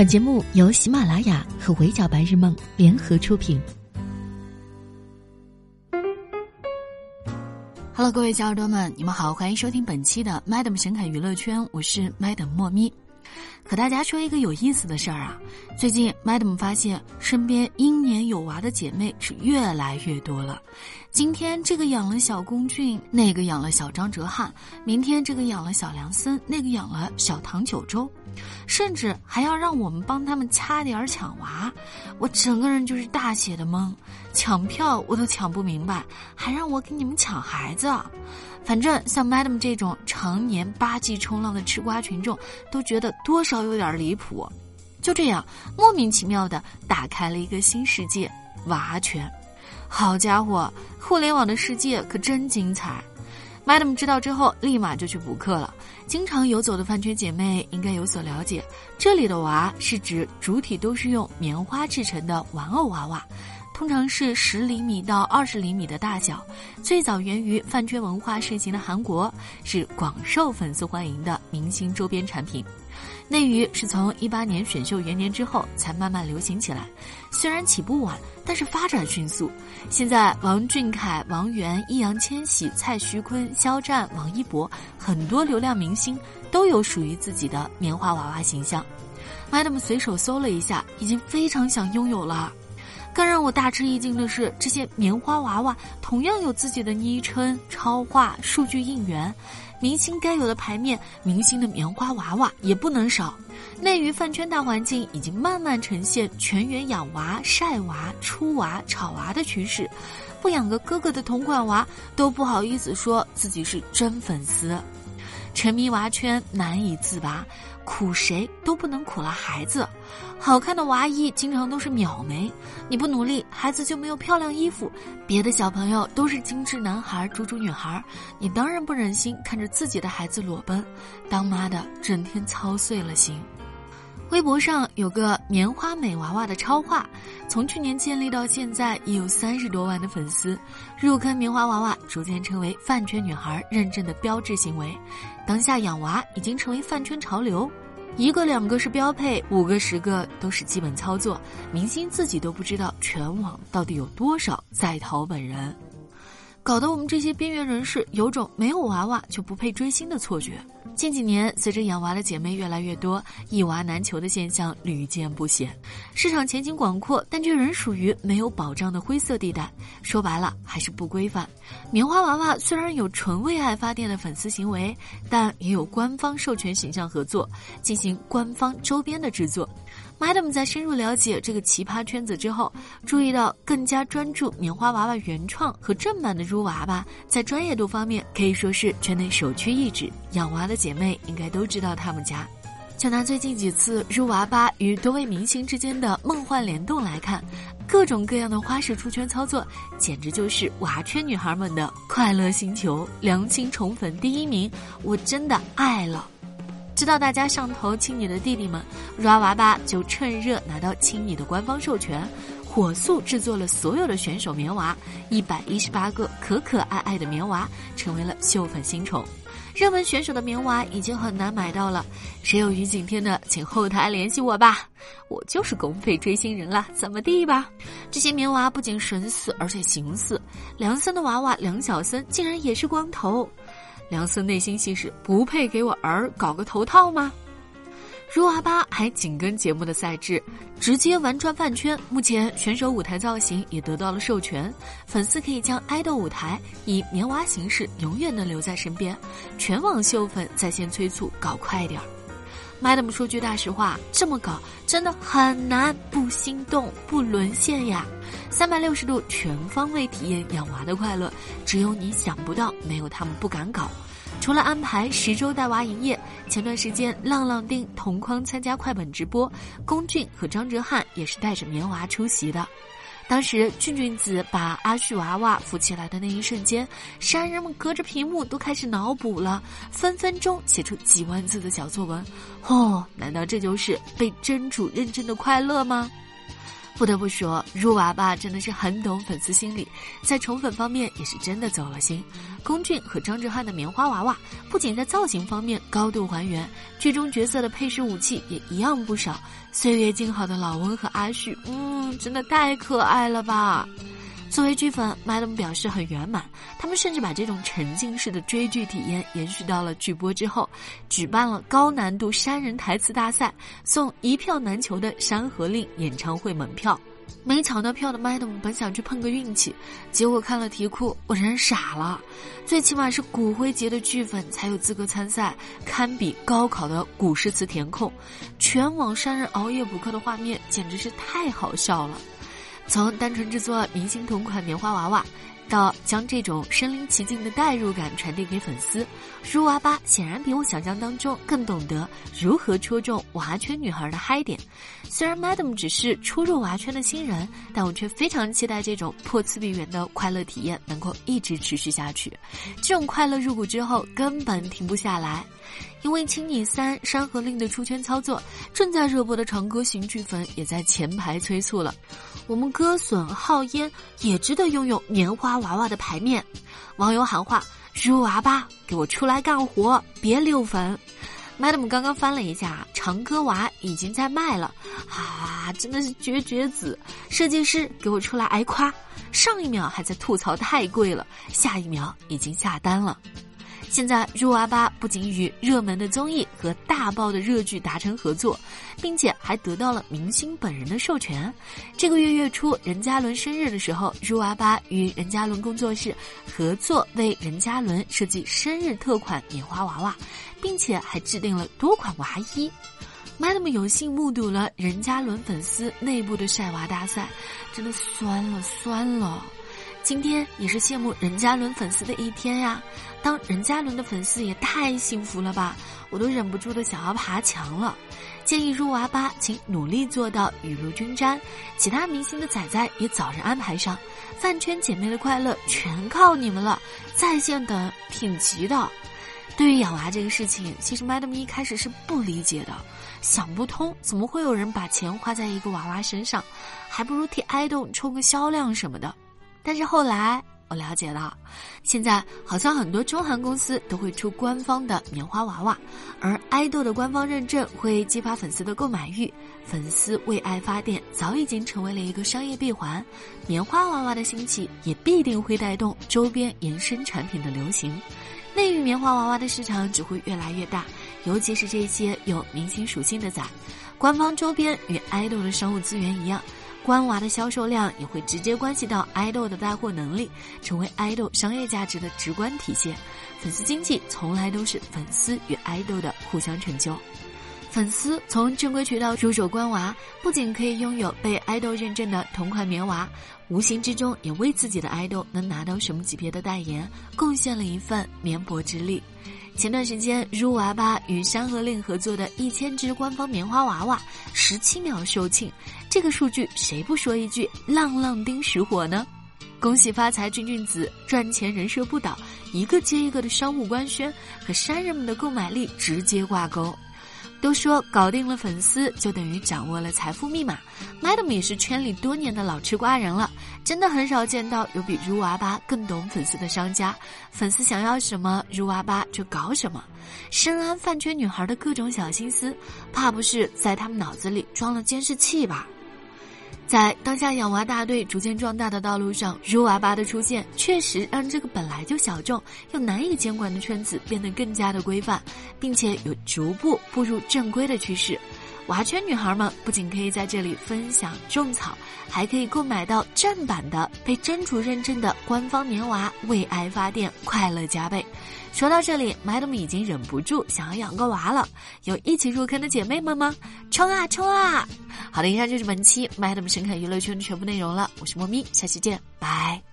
本节目由喜马拉雅和围剿白日梦联合出品。Hello，各位小耳朵们，你们好，欢迎收听本期的 Madam 神侃娱乐圈，我是 Madam 莫咪。和大家说一个有意思的事儿啊，最近 Madam 发现身边英年有娃的姐妹是越来越多了。今天这个养了小龚俊，那个养了小张哲瀚，明天这个养了小梁森，那个养了小唐九洲。甚至还要让我们帮他们掐点儿抢娃，我整个人就是大写的懵，抢票我都抢不明白，还让我给你们抢孩子。反正像 Madam 这种常年八 G 冲浪的吃瓜群众，都觉得多少有点离谱。就这样莫名其妙的打开了一个新世界——娃圈。好家伙，互联网的世界可真精彩。Madam 知道之后，立马就去补课了。经常游走的饭圈姐妹应该有所了解，这里的娃是指主体都是用棉花制成的玩偶娃娃，通常是十厘米到二十厘米的大小。最早源于饭圈文化盛行的韩国，是广受粉丝欢迎的明星周边产品。内娱是从一八年选秀元年之后才慢慢流行起来，虽然起步晚，但是发展迅速。现在王俊凯、王源、易烊千玺、蔡徐坤、肖战、王一博，很多流量明星都有属于自己的棉花娃娃形象。Madam 随手搜了一下，已经非常想拥有了。更让我大吃一惊的是，这些棉花娃娃同样有自己的昵称、超话、数据应援。明星该有的牌面，明星的棉花娃娃也不能少。内娱饭圈大环境已经慢慢呈现全员养娃、晒娃、出娃、炒娃的趋势，不养个哥哥的同款娃都不好意思说自己是真粉丝。沉迷娃圈难以自拔，苦谁都不能苦了孩子。好看的娃衣经常都是秒没，你不努力，孩子就没有漂亮衣服。别的小朋友都是精致男孩、猪猪女孩，你当然不忍心看着自己的孩子裸奔。当妈的整天操碎了心。微博上有个棉花美娃娃的超话，从去年建立到现在已有三十多万的粉丝。入坑棉花娃娃逐渐成为饭圈女孩认证的标志行为，当下养娃已经成为饭圈潮流，一个两个是标配，五个十个都是基本操作。明星自己都不知道全网到底有多少在淘本人，搞得我们这些边缘人士有种没有娃娃就不配追星的错觉。近几年，随着养娃的姐妹越来越多，一娃难求的现象屡见不鲜。市场前景广阔，但却仍属于没有保障的灰色地带。说白了，还是不规范。棉花娃娃虽然有纯为爱发电的粉丝行为，但也有官方授权形象合作，进行官方周边的制作。Madam 在深入了解这个奇葩圈子之后，注意到更加专注棉花娃娃原创和正版的猪娃娃，在专业度方面可以说是圈内首屈一指。养娃的姐妹应该都知道他们家。就拿最近几次猪娃娃与多位明星之间的梦幻联动来看，各种各样的花式出圈操作，简直就是娃圈女孩们的快乐星球，良心宠粉第一名，我真的爱了。知道大家上头亲你的弟弟们，抓娃娃就趁热拿到亲你的官方授权，火速制作了所有的选手棉娃，一百一十八个可可爱爱的棉娃，成为了秀粉新宠。热门选手的棉娃已经很难买到了，谁有于景天的，请后台联系我吧，我就是公费追星人了，怎么地吧？这些棉娃不仅神似，而且形似。梁森的娃娃梁小森竟然也是光头。梁森内心戏是不配给我儿搞个头套吗？如阿巴还紧跟节目的赛制，直接玩转饭圈。目前选手舞台造型也得到了授权，粉丝可以将爱豆舞台以棉娃形式永远的留在身边。全网秀粉在线催促搞快点儿。Madam 说句大实话，这么搞真的很难不心动不沦陷呀！三百六十度全方位体验养娃的快乐，只有你想不到，没有他们不敢搞。除了安排十周带娃营业，前段时间浪浪丁同框参加快本直播，龚俊和张哲瀚也是带着棉娃出席的。当时俊俊子把阿旭娃娃扶起来的那一瞬间，山人们隔着屏幕都开始脑补了，分分钟写出几万字的小作文。哦，难道这就是被真主认真的快乐吗？不得不说，入娃娃真的是很懂粉丝心理，在宠粉方面也是真的走了心。龚俊和张哲瀚的棉花娃娃不仅在造型方面高度还原，剧中角色的配饰武器也一样不少。岁月静好的老温和阿旭，嗯，真的太可爱了吧！作为剧粉，Madam 表示很圆满。他们甚至把这种沉浸式的追剧体验延续到了剧播之后，举办了高难度山人台词大赛，送一票难求的《山河令》演唱会门票。没抢到票的 Madam 本想去碰个运气，结果看了题库，我人傻了。最起码是骨灰级的剧粉才有资格参赛，堪比高考的古诗词填空。全网山人熬夜补课的画面简直是太好笑了。从单纯制作明星同款棉花娃娃，到将这种身临其境的代入感传递给粉丝，如娃吧显然比我想象当中更懂得如何戳中娃圈女孩的嗨点。虽然 Madam 只是初入娃圈的新人，但我却非常期待这种破次元的快乐体验能够一直持续下去。这种快乐入股之后根本停不下来。因为《青你三山河令》的出圈操作，正在热播的长歌行剧粉也在前排催促了。我们歌损浩烟也值得拥有棉花娃娃的牌面。网友喊话：“入娃吧，给我出来干活，别溜粉。” Madam 刚刚翻了一下，长歌娃已经在卖了，啊，真的是绝绝子！设计师给我出来挨夸，上一秒还在吐槽太贵了，下一秒已经下单了。现在入娃吧不仅与热门的综艺和大爆的热剧达成合作，并且还得到了明星本人的授权。这个月月初，任嘉伦生日的时候，入娃吧与任嘉伦工作室合作为任嘉伦设计生日特款棉花娃娃，并且还制定了多款娃衣。Madam 有幸目睹了任嘉伦粉丝内部的晒娃大赛，真的酸了酸了。今天也是羡慕任嘉伦粉丝的一天呀！当任嘉伦的粉丝也太幸福了吧，我都忍不住的想要爬墙了。建议入娃吧，请努力做到雨露均沾，其他明星的仔仔也早日安排上。饭圈姐妹的快乐全靠你们了，在线等挺急的。对于养娃这个事情，其实 Madam 一开始是不理解的，想不通怎么会有人把钱花在一个娃娃身上，还不如替爱豆冲个销量什么的。但是后来我了解了，现在好像很多中韩公司都会出官方的棉花娃娃，而爱豆的官方认证会激发粉丝的购买欲，粉丝为爱发电早已经成为了一个商业闭环。棉花娃娃的兴起也必定会带动周边延伸产品的流行，内娱棉花娃娃的市场只会越来越大，尤其是这些有明星属性的仔，官方周边与爱豆的商务资源一样。官娃的销售量也会直接关系到爱豆的带货能力，成为爱豆商业价值的直观体现。粉丝经济从来都是粉丝与爱豆的互相成就。粉丝从正规渠道入手官娃，不仅可以拥有被爱豆认证的同款棉娃，无形之中也为自己的爱豆能拿到什么级别的代言贡献了一份绵薄之力。前段时间，如娃娃与山河令合作的一千只官方棉花娃娃，十七秒售罄，这个数据谁不说一句浪浪丁实火呢？恭喜发财，俊俊子赚钱人设不倒，一个接一个的商务官宣和山人们的购买力直接挂钩。都说搞定了粉丝就等于掌握了财富密码，Madam 也是圈里多年的老吃瓜人了，真的很少见到有比如娃吧更懂粉丝的商家。粉丝想要什么，如娃吧就搞什么。深谙饭圈女孩的各种小心思，怕不是在他们脑子里装了监视器吧？在当下养娃大队逐渐壮大的道路上，如娃吧的出现确实让这个本来就小众又难以监管的圈子变得更加的规范，并且有逐步步入正规的趋势。娃圈女孩们不仅可以在这里分享种草，还可以购买到正版的被真主认证的官方棉娃，为爱发电，快乐加倍。说到这里，Madam 已经忍不住想要养个娃了。有一起入坑的姐妹们吗？冲啊冲啊！好的，以上就是本期 Madam 神侃娱乐圈的全部内容了。我是莫咪，下期见，拜。